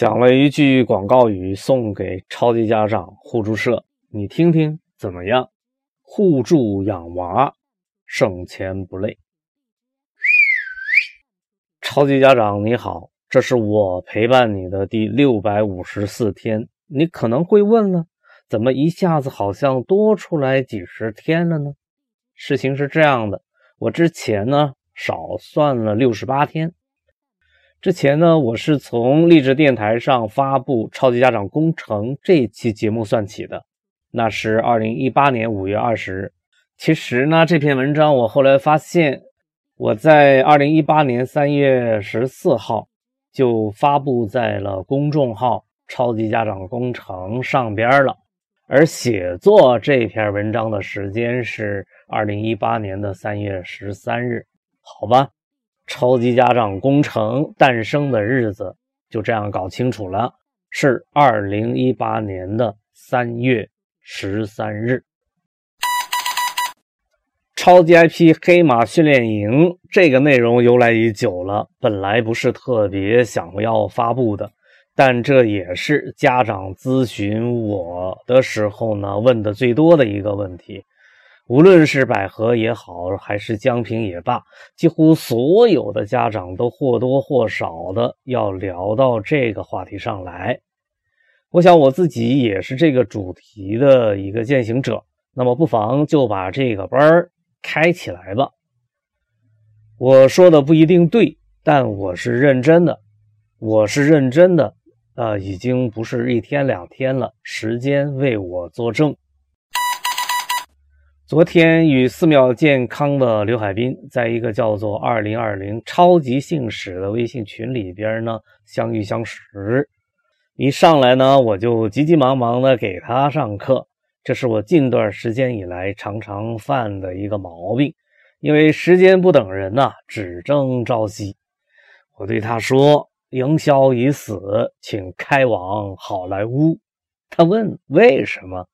想了一句广告语送给超级家长互助社，你听听怎么样？互助养娃，省钱不累。超级家长你好，这是我陪伴你的第六百五十四天。你可能会问了，怎么一下子好像多出来几十天了呢？事情是这样的，我之前呢少算了六十八天。之前呢，我是从励志电台上发布《超级家长工程》这期节目算起的，那是二零一八年五月二十日。其实呢，这篇文章我后来发现，我在二零一八年三月十四号就发布在了公众号《超级家长工程》上边了，而写作这篇文章的时间是二零一八年的三月十三日，好吧。超级家长工程诞生的日子就这样搞清楚了，是二零一八年的三月十三日。超级 IP 黑马训练营这个内容由来已久了，本来不是特别想要发布的，但这也是家长咨询我的时候呢问的最多的一个问题。无论是百合也好，还是江平也罢，几乎所有的家长都或多或少的要聊到这个话题上来。我想我自己也是这个主题的一个践行者，那么不妨就把这个班儿开起来吧。我说的不一定对，但我是认真的，我是认真的，啊，已经不是一天两天了，时间为我作证。昨天与寺庙健康的刘海滨，在一个叫做“二零二零超级信使”的微信群里边呢相遇相识。一上来呢，我就急急忙忙的给他上课，这是我近段时间以来常常犯的一个毛病。因为时间不等人呐，只争朝夕。我对他说：“营销已死，请开往好莱坞。”他问：“为什么？”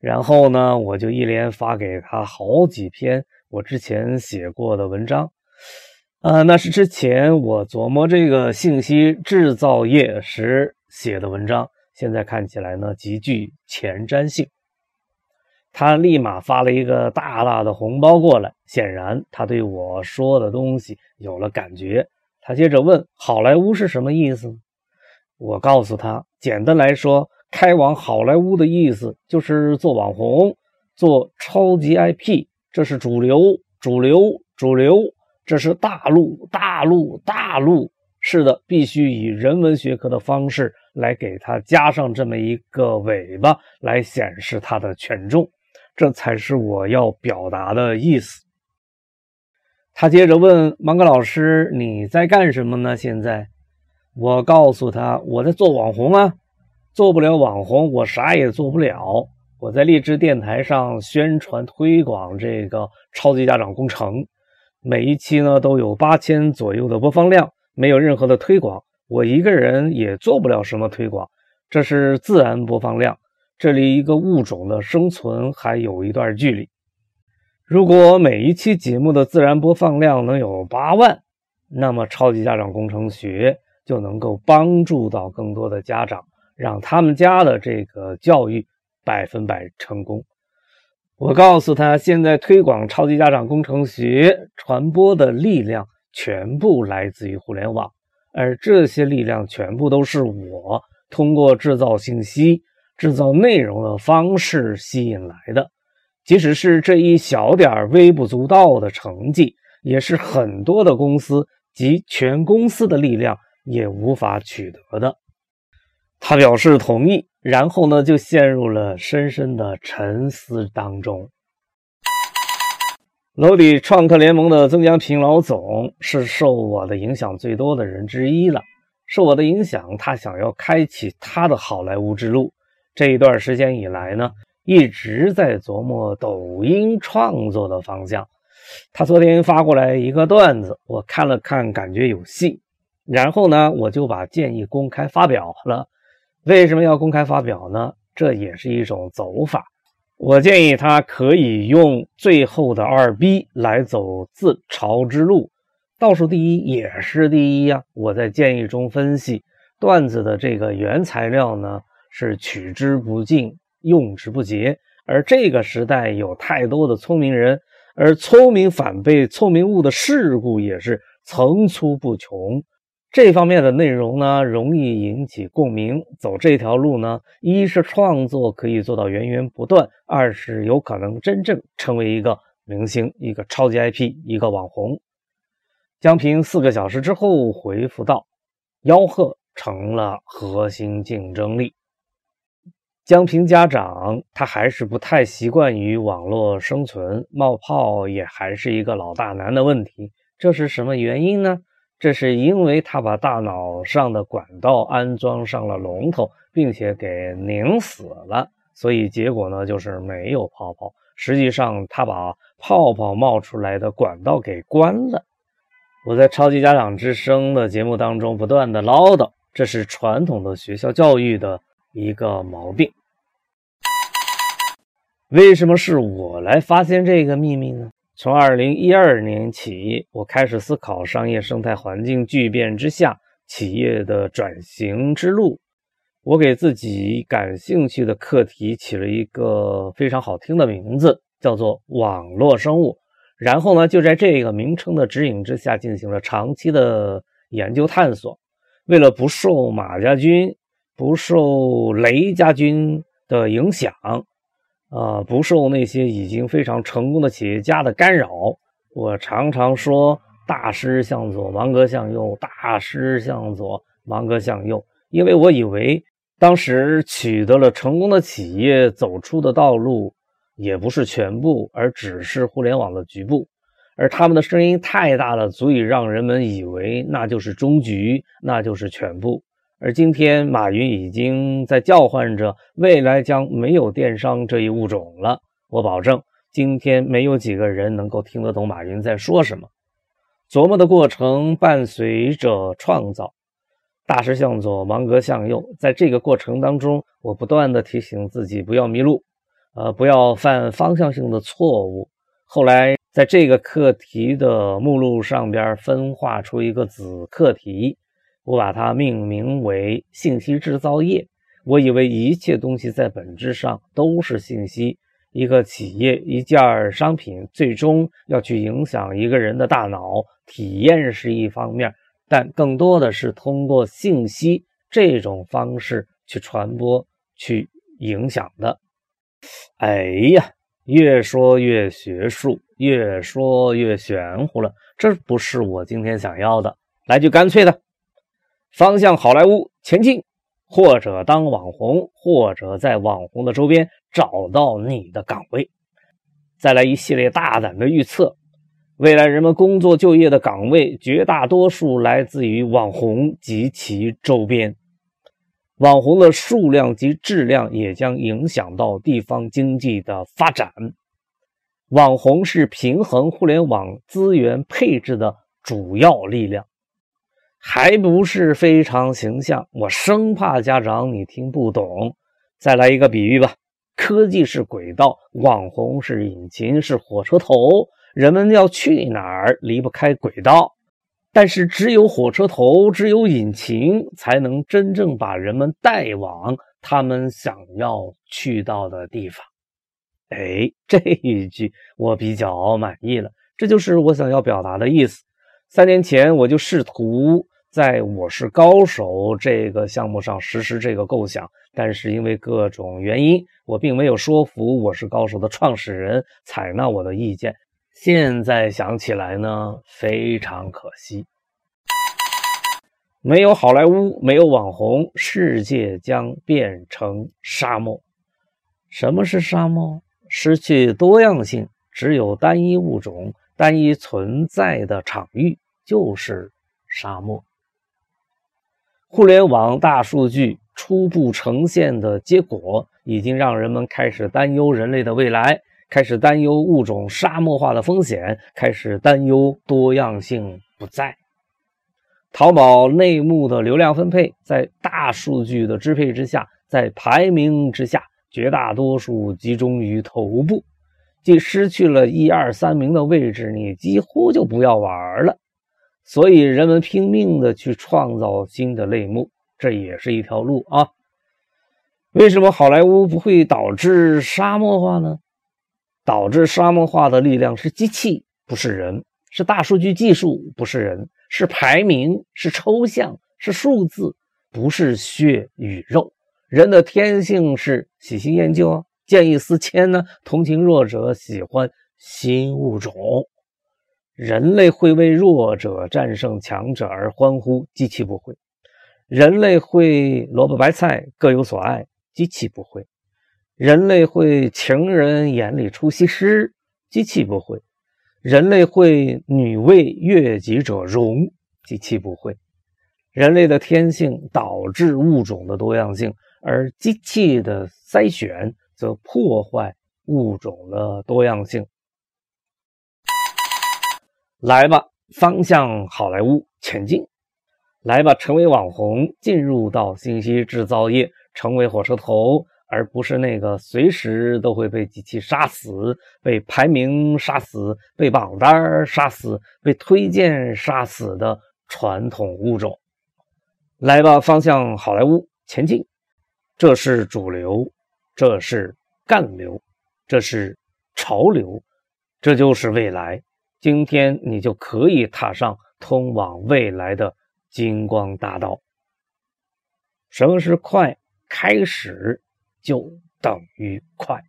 然后呢，我就一连发给他好几篇我之前写过的文章，啊，那是之前我琢磨这个信息制造业时写的文章，现在看起来呢极具前瞻性。他立马发了一个大大的红包过来，显然他对我说的东西有了感觉。他接着问：“好莱坞是什么意思？”我告诉他：“简单来说。”开往好莱坞的意思就是做网红，做超级 IP，这是主流，主流，主流，这是大陆，大陆，大陆。是的，必须以人文学科的方式来给它加上这么一个尾巴，来显示它的权重，这才是我要表达的意思。他接着问芒格老师：“你在干什么呢？”现在，我告诉他：“我在做网红啊。”做不了网红，我啥也做不了。我在励志电台上宣传推广这个超级家长工程，每一期呢都有八千左右的播放量，没有任何的推广，我一个人也做不了什么推广。这是自然播放量，这离一个物种的生存还有一段距离。如果每一期节目的自然播放量能有八万，那么超级家长工程学就能够帮助到更多的家长。让他们家的这个教育百分百成功。我告诉他，现在推广超级家长工程学传播的力量全部来自于互联网，而这些力量全部都是我通过制造信息、制造内容的方式吸引来的。即使是这一小点微不足道的成绩，也是很多的公司及全公司的力量也无法取得的。他表示同意，然后呢，就陷入了深深的沉思当中。楼底创客联盟的曾江平老总是受我的影响最多的人之一了。受我的影响，他想要开启他的好莱坞之路。这一段时间以来呢，一直在琢磨抖音创作的方向。他昨天发过来一个段子，我看了看，感觉有戏。然后呢，我就把建议公开发表了。为什么要公开发表呢？这也是一种走法。我建议他可以用最后的二逼来走自嘲之路，倒数第一也是第一呀。我在建议中分析，段子的这个原材料呢是取之不尽，用之不竭。而这个时代有太多的聪明人，而聪明反被聪明误的事故也是层出不穷。这方面的内容呢，容易引起共鸣。走这条路呢，一是创作可以做到源源不断，二是有可能真正成为一个明星、一个超级 IP、一个网红。江平四个小时之后回复道：“吆喝成了核心竞争力。”江平家长他还是不太习惯于网络生存，冒泡也还是一个老大难的问题。这是什么原因呢？这是因为他把大脑上的管道安装上了龙头，并且给拧死了，所以结果呢就是没有泡泡。实际上他把泡泡冒出来的管道给关了。我在超级家长之声的节目当中不断的唠叨，这是传统的学校教育的一个毛病。为什么是我来发现这个秘密呢？从二零一二年起，我开始思考商业生态环境巨变之下企业的转型之路。我给自己感兴趣的课题起了一个非常好听的名字，叫做“网络生物”。然后呢，就在这个名称的指引之下，进行了长期的研究探索。为了不受马家军、不受雷家军的影响。啊，不受那些已经非常成功的企业家的干扰。我常常说，大师向左，芒格向右；大师向左，芒格向右。因为我以为，当时取得了成功的企业走出的道路，也不是全部，而只是互联网的局部。而他们的声音太大了，足以让人们以为那就是终局，那就是全部。而今天，马云已经在叫唤着未来将没有电商这一物种了。我保证，今天没有几个人能够听得懂马云在说什么。琢磨的过程伴随着创造，大师向左，芒格向右。在这个过程当中，我不断的提醒自己不要迷路，呃，不要犯方向性的错误。后来，在这个课题的目录上边分化出一个子课题。我把它命名为信息制造业。我以为一切东西在本质上都是信息。一个企业、一件商品，最终要去影响一个人的大脑体验是一方面，但更多的是通过信息这种方式去传播、去影响的。哎呀，越说越学术，越说越玄乎了。这不是我今天想要的。来句干脆的。方向好莱坞前进，或者当网红，或者在网红的周边找到你的岗位。再来一系列大胆的预测：未来人们工作就业的岗位，绝大多数来自于网红及其周边。网红的数量及质量也将影响到地方经济的发展。网红是平衡互联网资源配置的主要力量。还不是非常形象，我生怕家长你听不懂。再来一个比喻吧：科技是轨道，网红是引擎，是火车头。人们要去哪儿，离不开轨道。但是只有火车头，只有引擎，才能真正把人们带往他们想要去到的地方。哎，这一句我比较满意了，这就是我想要表达的意思。三年前我就试图。在我是高手这个项目上实施这个构想，但是因为各种原因，我并没有说服我是高手的创始人采纳我的意见。现在想起来呢，非常可惜。没有好莱坞，没有网红，世界将变成沙漠。什么是沙漠？失去多样性，只有单一物种、单一存在的场域，就是沙漠。互联网大数据初步呈现的结果，已经让人们开始担忧人类的未来，开始担忧物种沙漠化的风险，开始担忧多样性不在。淘宝内幕的流量分配，在大数据的支配之下，在排名之下，绝大多数集中于头部，即失去了一二三名的位置，你几乎就不要玩了。所以，人们拼命的去创造新的类目，这也是一条路啊。为什么好莱坞不会导致沙漠化呢？导致沙漠化的力量是机器，不是人；是大数据技术，不是人；是排名，是抽象，是数字，不是血与肉。人的天性是喜新厌旧啊，见异思迁呢，同情弱者，喜欢新物种。人类会为弱者战胜强者而欢呼，机器不会；人类会萝卜白菜各有所爱。机器不会，人类会情人眼里出西施，机器不会；人类会女为悦己者容，机器不会。人类的天性导致物种的多样性，而机器的筛选则破坏物种的多样性。来吧，方向好莱坞前进！来吧，成为网红，进入到信息制造业。成为火车头，而不是那个随时都会被机器杀死、被排名杀死、被榜单杀死、被推荐杀死的传统物种。来吧，方向好莱坞前进，这是主流，这是干流，这是潮流，这就是未来。今天你就可以踏上通往未来的金光大道。什么是快？开始就等于快。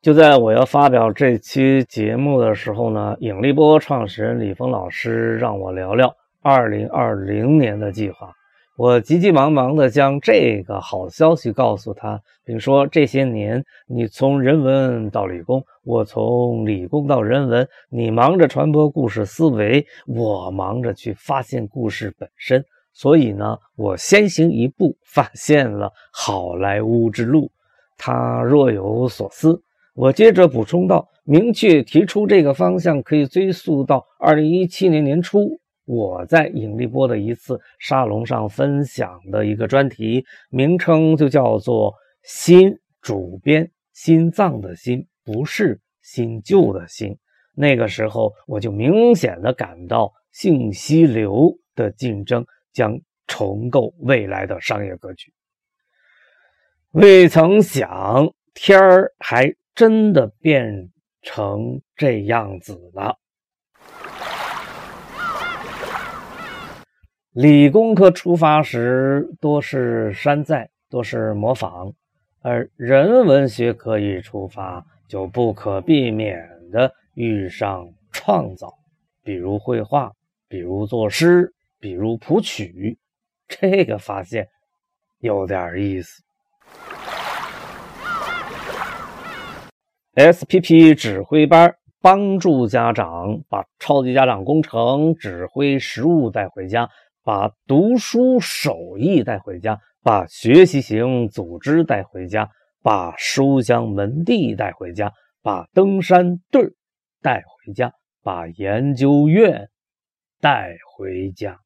就在我要发表这期节目的时候呢，引力波创始人李峰老师让我聊聊二零二零年的计划。我急急忙忙的将这个好消息告诉他，并说这些年你从人文到理工，我从理工到人文，你忙着传播故事思维，我忙着去发现故事本身。所以呢，我先行一步发现了好莱坞之路。他若有所思，我接着补充道：明确提出这个方向，可以追溯到二零一七年年初，我在引力波的一次沙龙上分享的一个专题，名称就叫做“心”，主编心脏的心，不是新旧的新。那个时候，我就明显的感到信息流的竞争。将重构未来的商业格局。未曾想，天儿还真的变成这样子了。理工科出发时多是山寨，多是模仿；而人文学科一出发，就不可避免的遇上创造，比如绘画，比如作诗。比如谱曲，这个发现有点意思。SPP 指挥班帮助家长把超级家长工程指挥实物带回家，把读书手艺带回家，把学习型组织带回家，把书香门第带回家，把登山队带回家，把研究院带回家。